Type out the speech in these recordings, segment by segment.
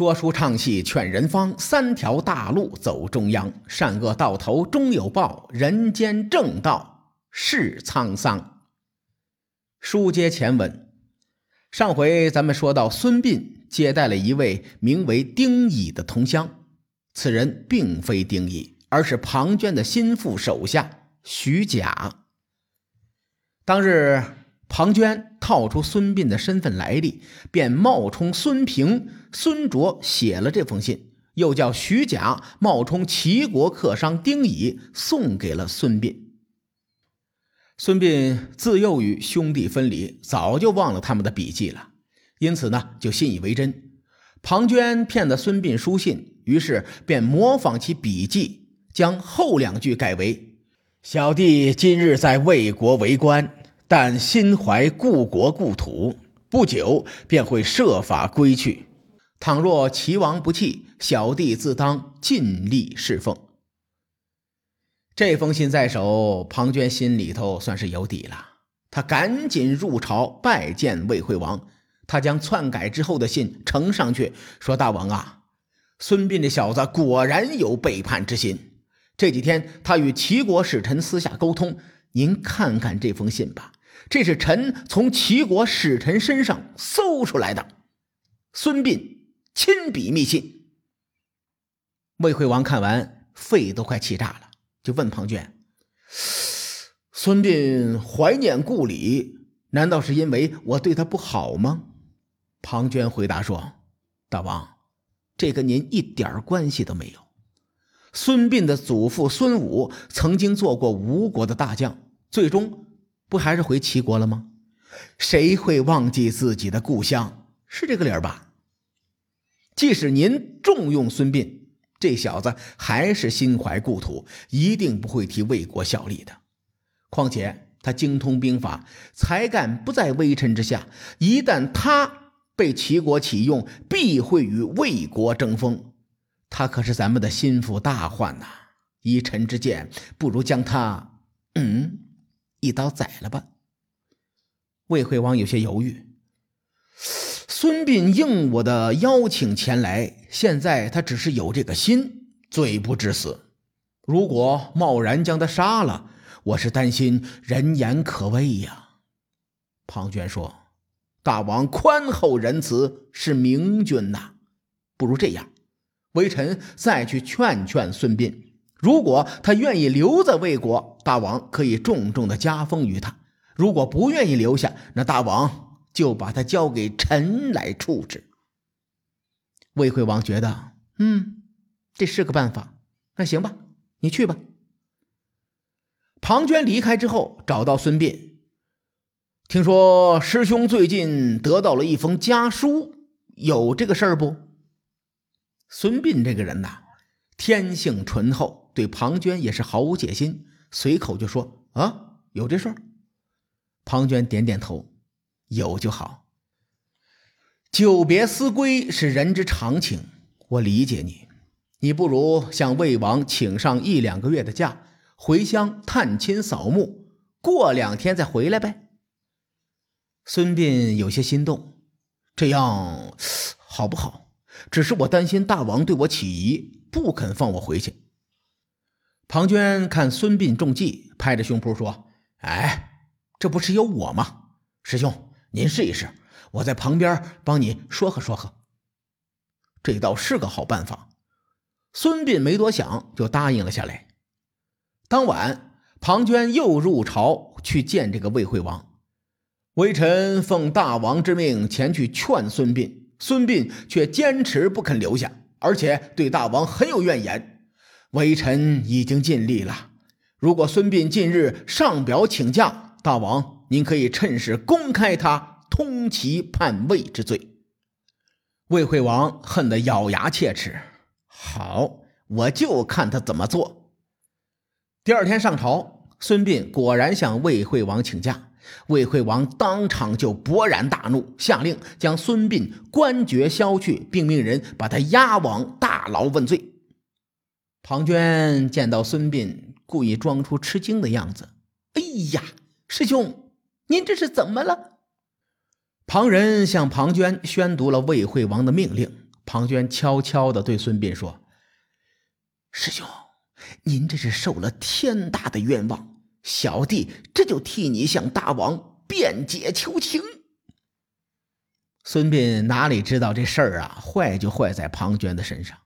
说书唱戏劝人方，三条大路走中央。善恶到头终有报，人间正道是沧桑。书接前文，上回咱们说到，孙膑接待了一位名为丁乙的同乡，此人并非丁乙，而是庞涓的心腹手下徐甲。当日。庞涓套出孙膑的身份来历，便冒充孙平、孙卓写了这封信，又叫徐甲冒充齐国客商丁乙送给了孙膑。孙膑自幼与兄弟分离，早就忘了他们的笔迹了，因此呢，就信以为真。庞涓骗得孙膑书信，于是便模仿其笔迹，将后两句改为：“小弟今日在魏国为官。”但心怀故国故土，不久便会设法归去。倘若齐王不弃，小弟自当尽力侍奉。这封信在手，庞涓心里头算是有底了。他赶紧入朝拜见魏惠王。他将篡改之后的信呈上去，说：“大王啊，孙膑这小子果然有背叛之心。这几天他与齐国使臣私下沟通，您看看这封信吧。”这是臣从齐国使臣身上搜出来的，孙膑亲笔密信。魏惠王看完，肺都快气炸了，就问庞涓：“孙膑怀念故里，难道是因为我对他不好吗？”庞涓回答说：“大王，这跟您一点关系都没有。孙膑的祖父孙武曾经做过吴国的大将，最终……”不还是回齐国了吗？谁会忘记自己的故乡？是这个理儿吧？即使您重用孙膑，这小子还是心怀故土，一定不会替魏国效力的。况且他精通兵法，才干不在微臣之下。一旦他被齐国启用，必会与魏国争锋。他可是咱们的心腹大患呐！依臣之见，不如将他……嗯。一刀宰了吧！魏惠王有些犹豫。孙膑应我的邀请前来，现在他只是有这个心，罪不至死。如果贸然将他杀了，我是担心人言可畏呀。庞涓说：“大王宽厚仁慈，是明君呐。不如这样，微臣再去劝劝孙膑。”如果他愿意留在魏国，大王可以重重的加封于他；如果不愿意留下，那大王就把他交给臣来处置。魏惠王觉得，嗯，这是个办法。那行吧，你去吧。庞涓离开之后，找到孙膑，听说师兄最近得到了一封家书，有这个事儿不？孙膑这个人呐，天性醇厚。对庞涓也是毫无戒心，随口就说：“啊，有这事儿。”庞涓点点头：“有就好。久别思归是人之常情，我理解你。你不如向魏王请上一两个月的假，回乡探亲扫墓，过两天再回来呗。”孙膑有些心动，这样好不好？只是我担心大王对我起疑，不肯放我回去。庞涓看孙膑中计，拍着胸脯说：“哎，这不是有我吗？师兄，您试一试，我在旁边帮你说和说和。这倒是个好办法。”孙膑没多想，就答应了下来。当晚，庞涓又入朝去见这个魏惠王。微臣奉大王之命前去劝孙膑，孙膑却坚持不肯留下，而且对大王很有怨言。微臣已经尽力了。如果孙膑近日上表请假，大王您可以趁势公开他通齐叛魏之罪。魏惠王恨得咬牙切齿。好，我就看他怎么做。第二天上朝，孙膑果然向魏惠王请假。魏惠王当场就勃然大怒，下令将孙膑官爵削去，并命人把他押往大牢问罪。庞涓见到孙膑，故意装出吃惊的样子。“哎呀，师兄，您这是怎么了？”旁人向庞涓宣读了魏惠王的命令。庞涓悄悄地对孙膑说：“师兄，您这是受了天大的冤枉，小弟这就替你向大王辩解求情。”孙膑哪里知道这事儿啊，坏就坏在庞涓的身上。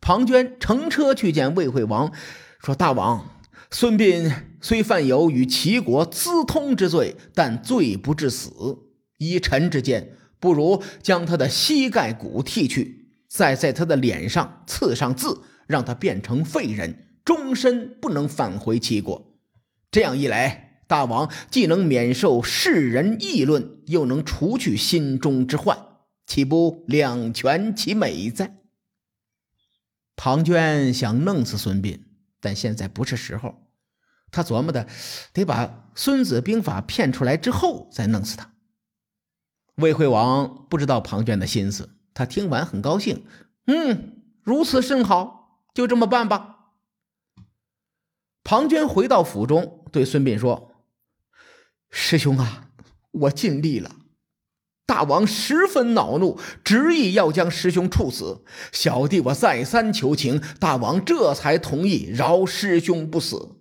庞涓乘车去见魏惠王，说：“大王。”孙膑虽犯有与齐国私通之罪，但罪不至死。依臣之见，不如将他的膝盖骨剔去，再在他的脸上刺上字，让他变成废人，终身不能返回齐国。这样一来，大王既能免受世人议论，又能除去心中之患，岂不两全其美哉？庞涓想弄死孙膑。但现在不是时候，他琢磨的得把《孙子兵法》骗出来之后再弄死他。魏惠王不知道庞涓的心思，他听完很高兴，嗯，如此甚好，就这么办吧。庞涓回到府中，对孙膑说：“师兄啊，我尽力了。”大王十分恼怒，执意要将师兄处死。小弟我再三求情，大王这才同意饶师兄不死。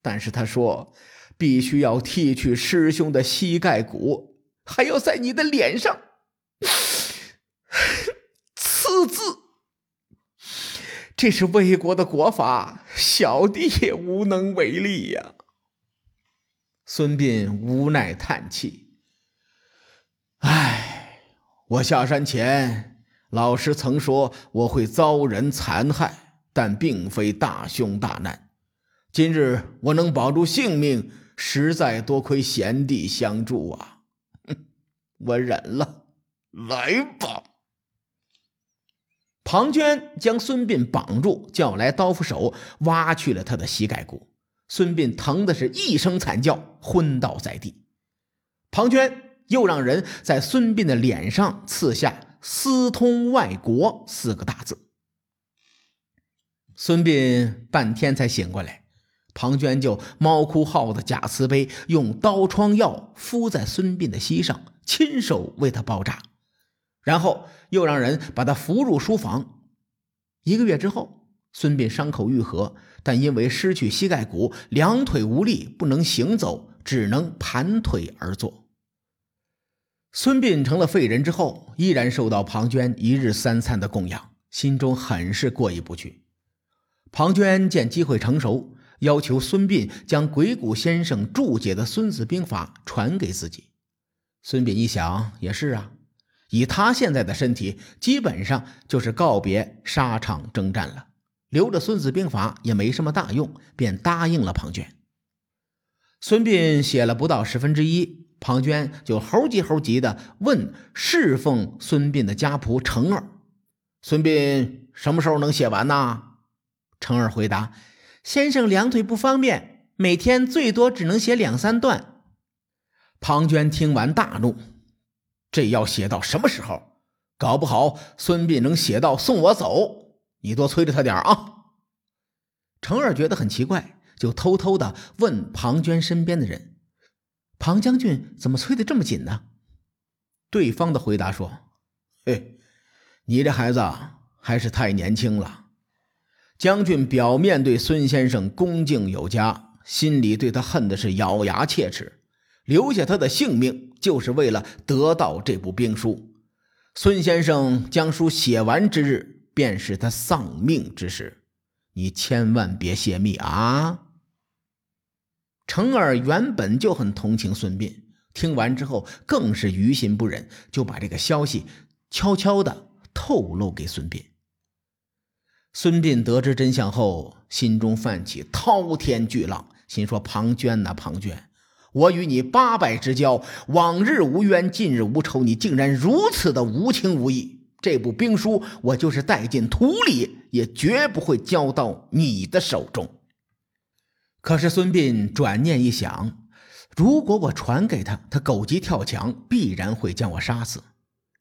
但是他说，必须要剃去师兄的膝盖骨，还要在你的脸上刺字。这是魏国的国法，小弟也无能为力呀。孙膑无奈叹气。唉，我下山前，老师曾说我会遭人残害，但并非大凶大难。今日我能保住性命，实在多亏贤弟相助啊！哼，我忍了。来吧。庞涓将孙膑绑住，叫来刀斧手，挖去了他的膝盖骨。孙膑疼的是一声惨叫，昏倒在地。庞涓。又让人在孙膑的脸上刺下“私通外国”四个大字。孙膑半天才醒过来，庞涓就猫哭耗子假慈悲，用刀疮药敷在孙膑的膝上，亲手为他包扎，然后又让人把他扶入书房。一个月之后，孙膑伤口愈合，但因为失去膝盖骨，两腿无力，不能行走，只能盘腿而坐。孙膑成了废人之后，依然受到庞涓一日三餐的供养，心中很是过意不去。庞涓见机会成熟，要求孙膑将鬼谷先生注解的《孙子兵法》传给自己。孙膑一想，也是啊，以他现在的身体，基本上就是告别沙场征战了，留着《孙子兵法》也没什么大用，便答应了庞涓。孙膑写了不到十分之一。庞涓就猴急猴急的问侍奉孙膑的家仆程儿：“孙膑什么时候能写完呢？”程儿回答：“先生两腿不方便，每天最多只能写两三段。”庞涓听完大怒：“这要写到什么时候？搞不好孙膑能写到送我走，你多催着他点啊！”程儿觉得很奇怪，就偷偷的问庞涓身边的人。庞将军怎么催得这么紧呢？对方的回答说：“嘿，你这孩子还是太年轻了。将军表面对孙先生恭敬有加，心里对他恨的是咬牙切齿，留下他的性命就是为了得到这部兵书。孙先生将书写完之日，便是他丧命之时，你千万别泄密啊！”程耳原本就很同情孙膑，听完之后更是于心不忍，就把这个消息悄悄的透露给孙膑。孙膑得知真相后，心中泛起滔天巨浪，心说：“庞涓呐，庞涓，我与你八拜之交，往日无冤，近日无仇，你竟然如此的无情无义！这部兵书，我就是带进土里，也绝不会交到你的手中。”可是孙膑转念一想，如果我传给他，他狗急跳墙，必然会将我杀死。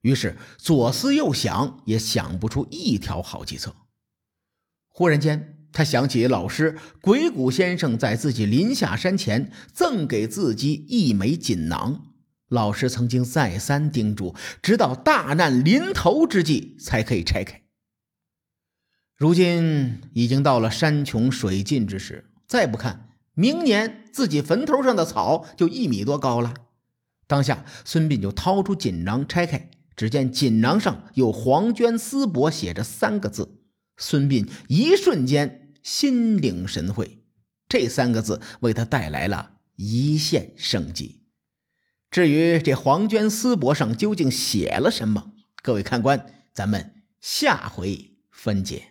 于是左思右想，也想不出一条好计策。忽然间，他想起老师鬼谷先生在自己临下山前赠给自己一枚锦囊，老师曾经再三叮嘱，直到大难临头之际才可以拆开。如今已经到了山穷水尽之时，再不看，明年自己坟头上的草就一米多高了。当下，孙膑就掏出锦囊拆开，只见锦囊上有黄绢丝帛写着三个字。孙膑一瞬间心领神会，这三个字为他带来了一线生机。至于这黄绢丝帛上究竟写了什么，各位看官，咱们下回分解。